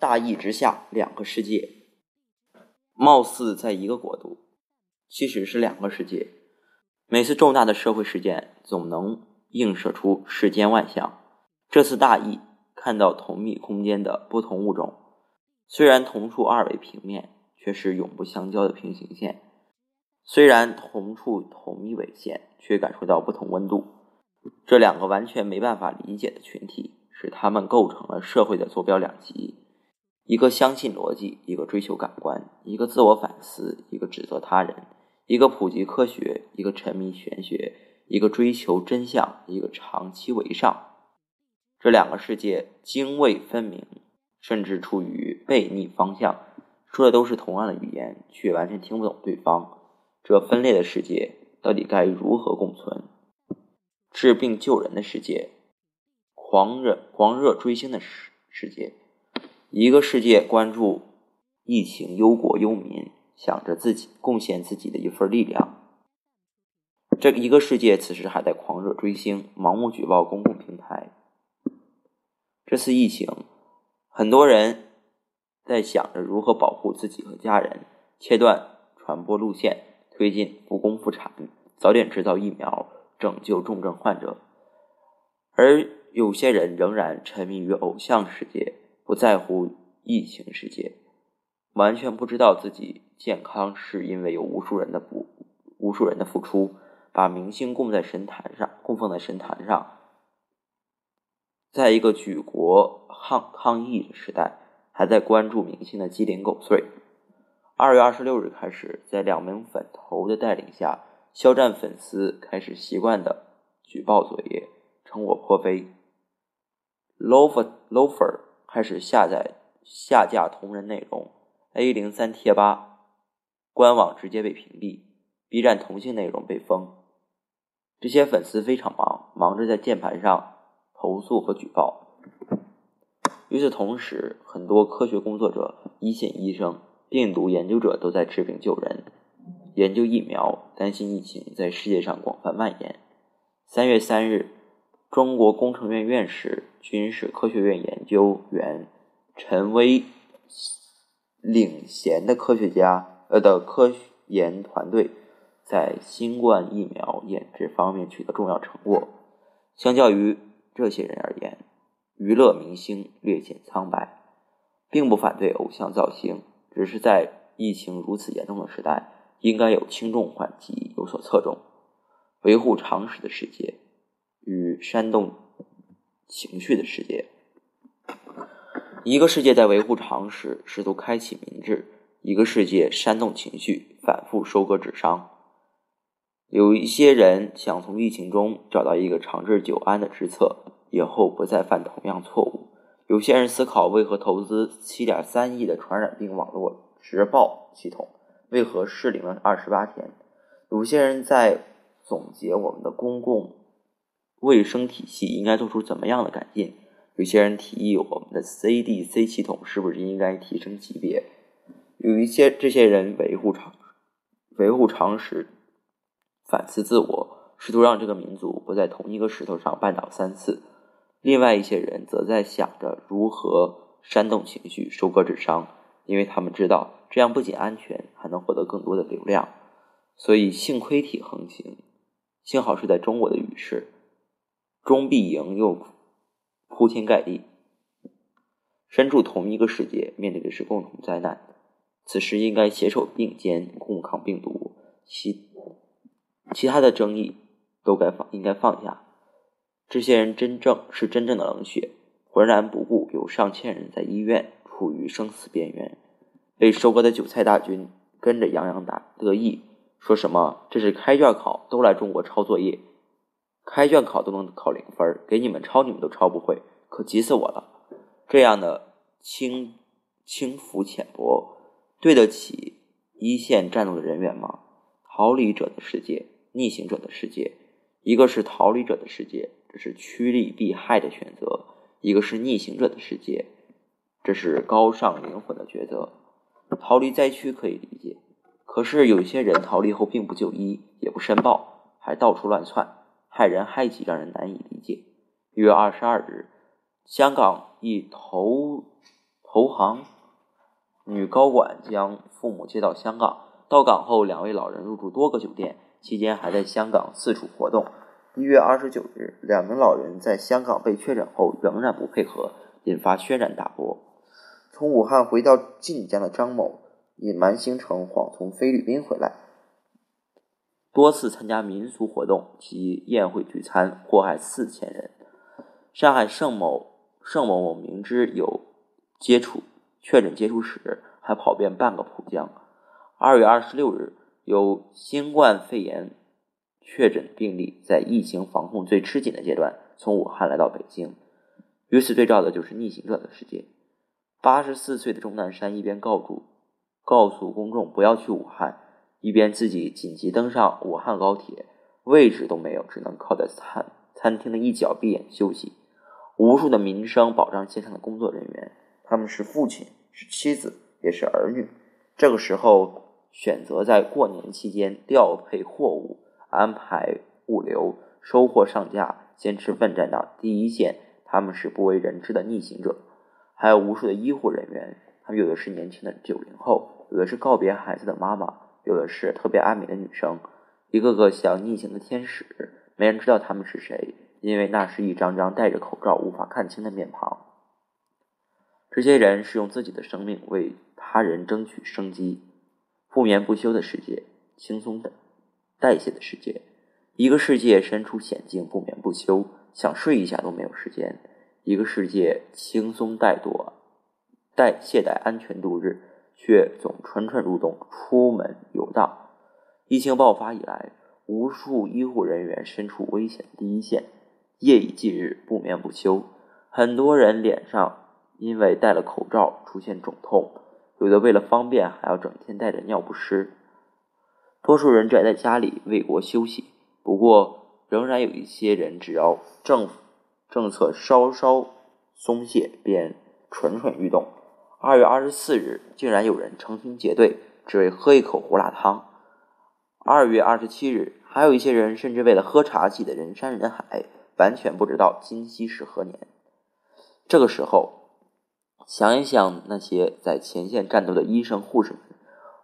大义之下两个世界，貌似在一个国度，其实是两个世界。每次重大的社会事件，总能映射出世间万象。这次大义看到同密空间的不同物种，虽然同处二维平面，却是永不相交的平行线；虽然同处同一纬线，却感受到不同温度。这两个完全没办法理解的群体，使他们构成了社会的坐标两极：一个相信逻辑，一个追求感官；一个自我反思，一个指责他人；一个普及科学，一个沉迷玄学；一个追求真相，一个长期为上。这两个世界泾渭分明，甚至处于背逆方向，说的都是同样的语言，却完全听不懂对方。这分裂的世界到底该如何共存？治病救人的世界，狂热狂热追星的世世界，一个世界关注疫情忧国忧民，想着自己贡献自己的一份力量。这一个世界此时还在狂热追星，盲目举报公共平台。这次疫情，很多人在想着如何保护自己和家人，切断传播路线，推进复工复产，早点制造疫苗。拯救重症患者，而有些人仍然沉迷于偶像世界，不在乎疫情世界，完全不知道自己健康是因为有无数人的不无数人的付出，把明星供在神坛上，供奉在神坛上，在一个举国抗抗疫的时代，还在关注明星的鸡零狗碎。二月二十六日开始，在两名粉头的带领下。肖战粉丝开始习惯的举报作业，成果颇非。loafer loafer 开始下载下架同人内容，A 零三贴吧官网直接被屏蔽，B 站同性内容被封。这些粉丝非常忙，忙着在键盘上投诉和举报。与此同时，很多科学工作者、一线医生、病毒研究者都在治病救人。研究疫苗，担心疫情在世界上广泛蔓延。三月三日，中国工程院院士、军事科学院研究员陈薇领衔的科学家呃的科研团队，在新冠疫苗研制方面取得重要成果。相较于这些人而言，娱乐明星略显苍白，并不反对偶像造星，只是在疫情如此严重的时代。应该有轻重缓急，有所侧重，维护常识的世界与煽动情绪的世界。一个世界在维护常识，试图开启民智；一个世界煽动情绪，反复收割智商。有一些人想从疫情中找到一个长治久安的之策，以后不再犯同样错误。有些人思考为何投资七点三亿的传染病网络直报系统。为何失灵了二十八天？有些人在总结我们的公共卫生体系应该做出怎么样的改进？有些人提议我们的 CDC 系统是不是应该提升级别？有一些这些人维护常维护常识，反思自我，试图让这个民族不在同一个石头上绊倒三次。另外一些人则在想着如何煽动情绪，收割智商。因为他们知道这样不仅安全，还能获得更多的流量，所以幸亏体横行。幸好是在中国的语市，中必赢又铺天盖地。身处同一个世界，面对的是共同灾难，此时应该携手并肩共抗病毒。其其他的争议都该放，应该放下。这些人真正是真正的冷血，浑然不顾有上千人在医院。处于生死边缘，被收割的韭菜大军跟着洋洋打得意，说什么这是开卷考，都来中国抄作业，开卷考都能考零分，给你们抄你们都抄不会，可急死我了！这样的轻轻浮浅薄，对得起一线战斗的人员吗？逃离者的世界，逆行者的世界，一个是逃离者的世界，这是趋利避害的选择；一个是逆行者的世界。这是高尚灵魂的抉择。逃离灾区可以理解，可是有些人逃离后并不就医，也不申报，还到处乱窜，害人害己，让人难以理解。一月二十二日，香港一投投行女高管将父母接到香港，到港后，两位老人入住多个酒店，期间还在香港四处活动。一月二十九日，两名老人在香港被确诊后仍然不配合，引发轩然大波。从武汉回到晋江的张某，隐瞒行程，谎从菲律宾回来，多次参加民俗活动及宴会聚餐，祸害四千人。上海盛某盛某某明知有接触确诊接触史，还跑遍半个浦江。二月二十六日，有新冠肺炎。确诊病例在疫情防控最吃紧的阶段从武汉来到北京，与此对照的就是逆行者的世界。八十四岁的钟南山一边告诉告诉公众不要去武汉，一边自己紧急登上武汉高铁，位置都没有，只能靠在餐餐厅的一角闭眼休息。无数的民生保障线上的工作人员，他们是父亲，是妻子，也是儿女。这个时候选择在过年期间调配货物。安排物流、收货上架，坚持奋战到第一线。他们是不为人知的逆行者。还有无数的医护人员，他们有的是年轻的九零后，有的是告别孩子的妈妈，有的是特别爱美的女生，一个个像逆行的天使。没人知道他们是谁，因为那是一张张戴着口罩、无法看清的面庞。这些人是用自己的生命为他人争取生机。不眠不休的世界，轻松的。代谢的世界，一个世界身处险境，不眠不休，想睡一下都没有时间；一个世界轻松怠惰，待懈怠安全度日，却总蠢蠢欲动，出门游荡。疫情爆发以来，无数医护人员身处危险第一线，夜以继日，不眠不休。很多人脸上因为戴了口罩出现肿痛，有的为了方便还要整天带着尿不湿。多数人宅在家里为国休息，不过仍然有一些人，只要政府政策稍稍松懈，便蠢蠢欲动。二月二十四日，竟然有人成群结队，只为喝一口胡辣汤。二月二十七日，还有一些人甚至为了喝茶挤得人山人海，完全不知道今夕是何年。这个时候，想一想那些在前线战斗的医生护士们。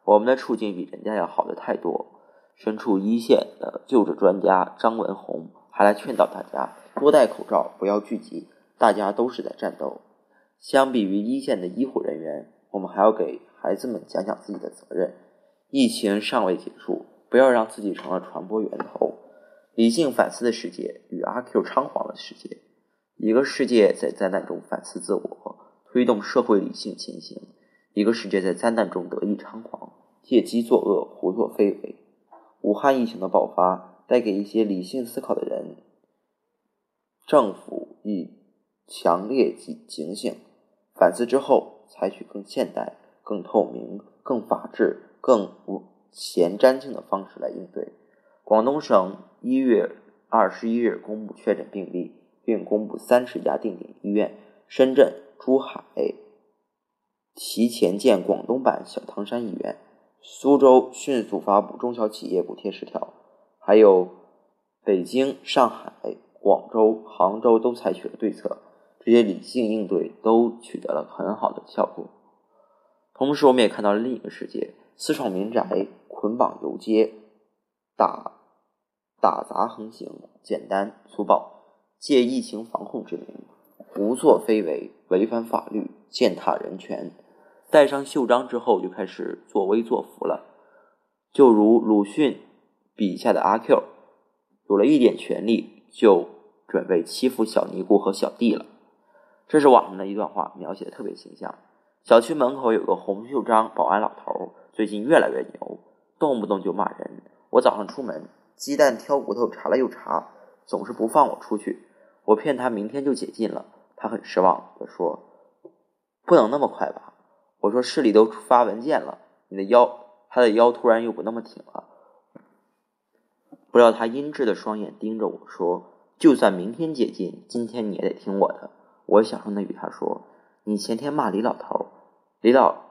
我们的处境比人家要好的太多。身处一线的救治专家张文宏还来劝导大家多戴口罩，不要聚集。大家都是在战斗。相比于一线的医护人员，我们还要给孩子们讲讲自己的责任。疫情尚未结束，不要让自己成了传播源头。理性反思的世界与阿 Q 猖狂的世界，一个世界在灾难中反思自我，推动社会理性前行。一个世界在灾难中得意猖狂，借机作恶，胡作非为。武汉疫情的爆发带给一些理性思考的人，政府以强烈警警醒，反思之后，采取更现代、更透明、更法治、更无前瞻性的方式来应对。广东省一月二十一日公布确诊病例，并公布三十家定点医院，深圳、珠海。提前建广东版小汤山医院，苏州迅速发布中小企业补贴十条，还有北京、上海、广州、杭州都采取了对策，这些理性应对都取得了很好的效果。同时，我们也看到了另一个世界：私闯民宅、捆绑游街、打打砸横行，简单粗暴，借疫情防控之名胡作非为，违反法律，践踏人权。戴上袖章之后，就开始作威作福了，就如鲁迅笔下的阿 Q，有了一点权力，就准备欺负小尼姑和小弟了。这是网上的一段话，描写的特别形象。小区门口有个红袖章保安老头，最近越来越牛，动不动就骂人。我早上出门，鸡蛋挑骨头查了又查，总是不放我出去。我骗他明天就解禁了，他很失望的说：“不能那么快吧？”我说市里都发文件了，你的腰，他的腰突然又不那么挺了。不料他阴鸷的双眼盯着我说：“就算明天解禁，今天你也得听我的。”我小声的与他说：“你前天骂李老头，李老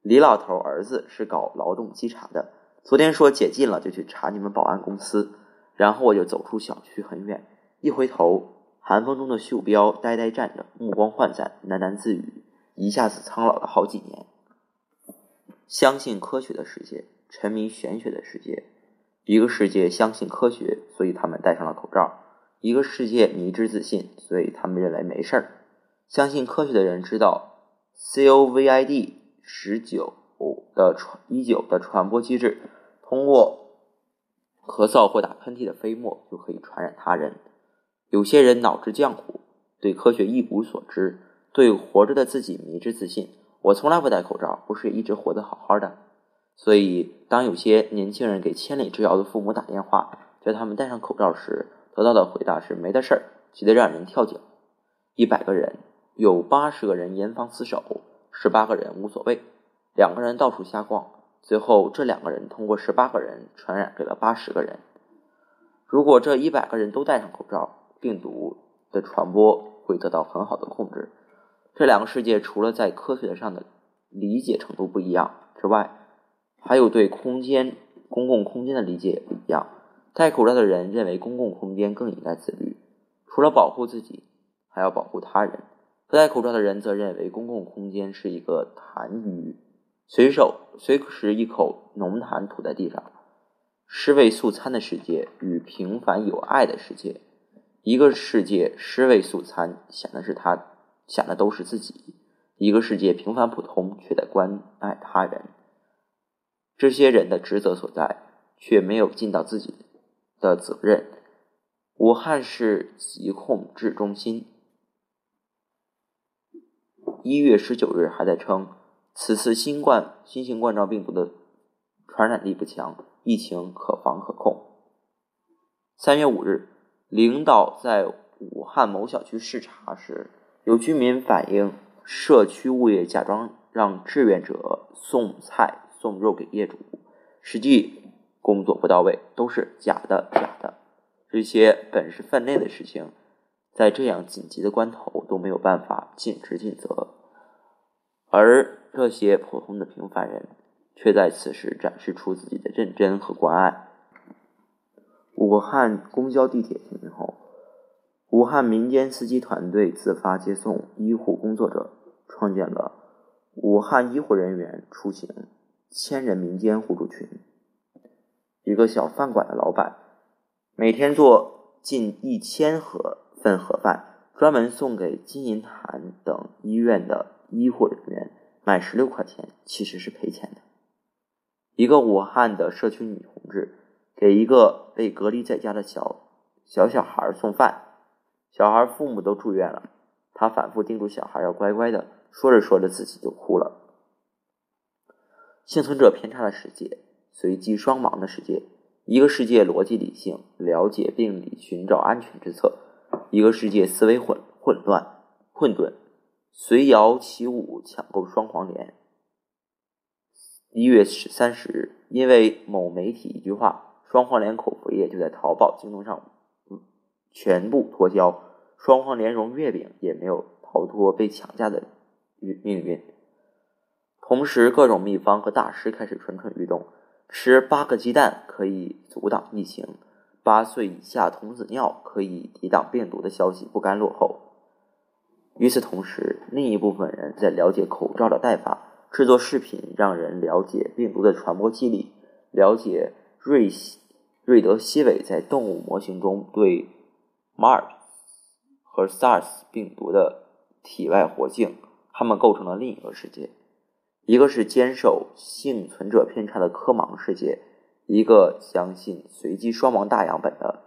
李老头儿子是搞劳动稽查的，昨天说解禁了就去查你们保安公司，然后我就走出小区很远，一回头寒风中的袖标呆呆站着，目光涣散，喃喃自语，一下子苍老了好几年。相信科学的世界，沉迷玄学的世界。一个世界相信科学，所以他们戴上了口罩；一个世界迷之自信，所以他们认为没事儿。相信科学的人知道，COVID 十九的传一九的传播机制，通过咳嗽或打喷嚏的飞沫就可以传染他人。有些人脑子浆糊，对科学一无所知，对活着的自己迷之自信。我从来不戴口罩，不是一直活得好好的。所以，当有些年轻人给千里之遥的父母打电话，叫他们戴上口罩时，得到的回答是没的事儿，急得让人跳脚。一百个人，有八十个人严防死守，十八个人无所谓，两个人到处瞎逛。最后，这两个人通过十八个人传染给了八十个人。如果这一百个人都戴上口罩，病毒的传播会得到很好的控制。这两个世界除了在科学上的理解程度不一样之外，还有对空间、公共空间的理解也不一样。戴口罩的人认为公共空间更应该自律，除了保护自己，还要保护他人；不戴口罩的人则认为公共空间是一个痰盂，随手随时一口浓痰吐在地上。尸位素餐的世界与平凡有爱的世界，一个世界尸位素餐，想的是他。想的都是自己，一个世界平凡普通，却在关爱他人。这些人的职责所在，却没有尽到自己的责任。武汉市疾控制中心一月十九日还在称，此次新冠新型冠状病毒的传染力不强，疫情可防可控。三月五日，领导在武汉某小区视察时。有居民反映，社区物业假装让志愿者送菜送肉给业主，实际工作不到位，都是假的假的。这些本是分内的事情，在这样紧急的关头都没有办法尽职尽责，而这些普通的平凡人却在此时展示出自己的认真和关爱。武汉公交地铁停运后。武汉民间司机团队自发接送医护工作者，创建了武汉医护人员出行千人民间互助群。一个小饭馆的老板每天做近一千盒份盒饭，专门送给金银潭等医院的医护人员，卖十六块钱，其实是赔钱的。一个武汉的社区女同志给一个被隔离在家的小小小孩送饭。小孩父母都住院了，她反复叮嘱小孩要乖乖的，说着说着自己就哭了。幸存者偏差的世界，随机双盲的世界，一个世界逻辑理性，了解病理，寻找安全之策；一个世界思维混混乱混沌，随摇起舞，抢购双黄连。一月十三十日，因为某媒体一句话，双黄连口服液就在淘宝、京东上。全部脱销，双黄莲蓉月饼也没有逃脱被抢价的命运。同时，各种秘方和大师开始蠢蠢欲动：吃八个鸡蛋可以阻挡疫情，八岁以下童子尿可以抵挡病毒的消息不甘落后。与此同时，另一部分人在了解口罩的戴法，制作视频让人了解病毒的传播机理，了解瑞瑞德西韦在动物模型中对。MERS 和 SARS 病毒的体外活性，它们构成了另一个世界：一个是坚守幸存者偏差的科盲世界，一个相信随机双盲大样本的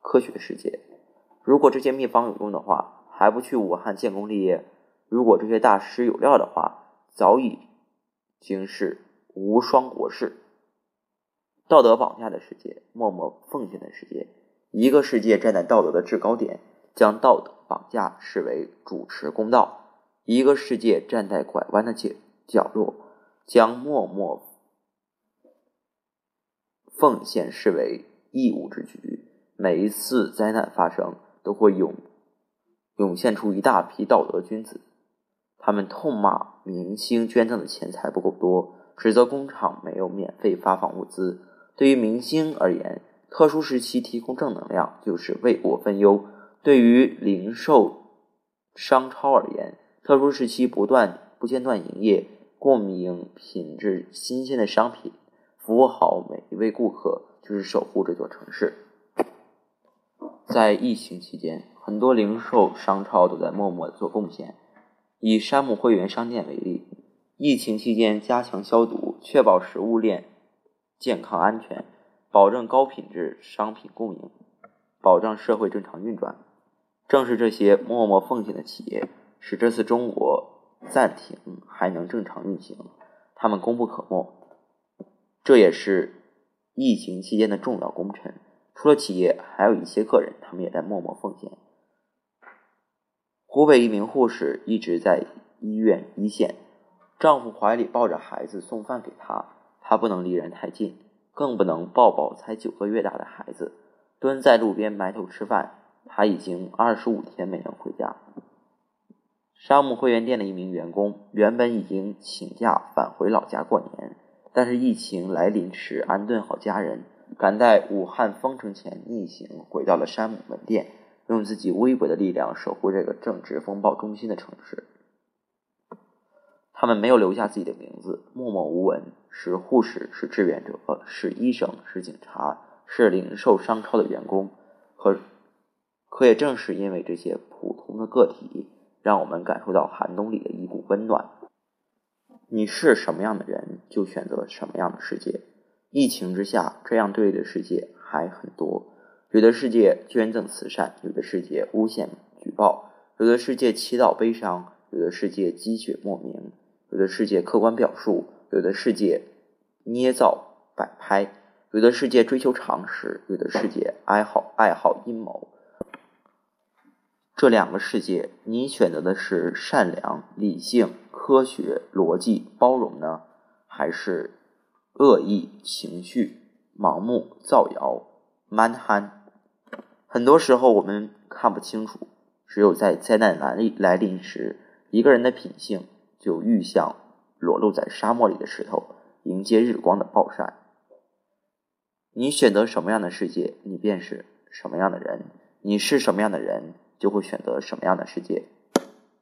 科学世界。如果这些秘方有用的话，还不去武汉建功立业？如果这些大师有料的话，早已经是无双国士。道德绑架的世界，默默奉献的世界。一个世界站在道德的制高点，将道德绑架视为主持公道；一个世界站在拐弯的角角落，将默默奉献视为义务之举。每一次灾难发生，都会涌涌现出一大批道德君子，他们痛骂明星捐赠的钱财不够多，指责工厂没有免费发放物资。对于明星而言，特殊时期提供正能量就是为国分忧，对于零售商超而言，特殊时期不断不间断营业，供应品质新鲜的商品，服务好每一位顾客，就是守护这座城市。在疫情期间，很多零售商超都在默默做贡献。以山姆会员商店为例，疫情期间加强消毒，确保食物链健康安全，保证高品质商品供应，保障社会正常运转。正是这些默默奉献的企业，使这次中国暂停还能正常运行，他们功不可没。这也是疫情期间的重要功臣。除了企业，还有一些个人，他们也在默默奉献。湖北一名护士一直在医院一线，丈夫怀里抱着孩子送饭给她，她不能离人太近，更不能抱抱才九个月大的孩子，蹲在路边埋头吃饭。她已经二十五天没能回家。山姆会员店的一名员工原本已经请假返回老家过年，但是疫情来临时安顿好家人，赶在武汉封城前逆行回到了山姆门店。用自己微薄的力量守护这个政治风暴中心的城市。他们没有留下自己的名字，默默无闻，是护士，是志愿者，是医生，是警察，是零售商超的员工。可可也正是因为这些普通的个体，让我们感受到寒冬里的一股温暖。你是什么样的人，就选择什么样的世界。疫情之下，这样对的世界还很多。有的世界捐赠慈善，有的世界诬陷举报，有的世界祈祷悲伤，有的世界积雪莫名，有的世界客观表述，有的世界捏造摆拍，有的世界追求常识，有的世界爱好爱好阴谋。这两个世界，你选择的是善良、理性、科学、逻辑、包容呢，还是恶意、情绪、盲目、造谣、蛮憨？很多时候我们看不清楚，只有在灾难来临来临时，一个人的品性就愈像裸露在沙漠里的石头，迎接日光的暴晒。你选择什么样的世界，你便是什么样的人；你是什么样的人，就会选择什么样的世界。